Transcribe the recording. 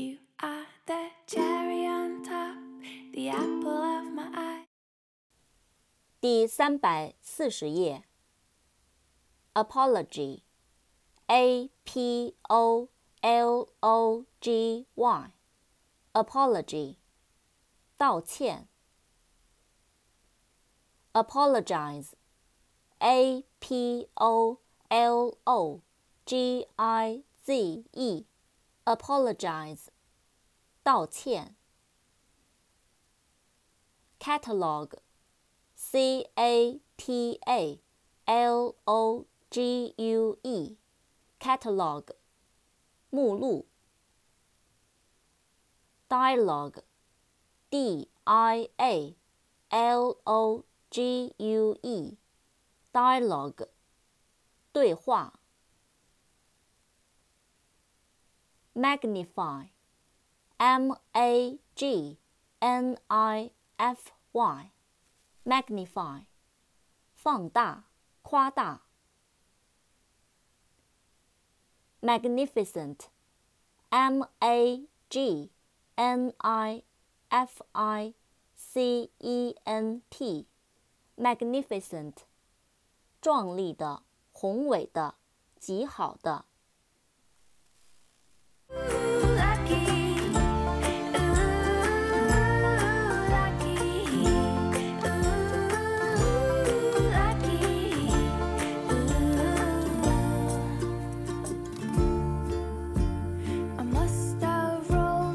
You are the cherry on top, the apple of my eye. 第三百四十页。Apology, A P O L O G Y, apology, 道歉。Apologize, A P O L O G I Z E, apologize, 道歉。Catalog, C A T A L O G U E，catalog，目录。dialogue，D I A L O G U E，dialogue，对话。 magnify，M A G N I F Y，magnify，放大。夸大。magnificent, m a g n i f i c e n t, magnificent, 壮丽的、宏伟的、极好的。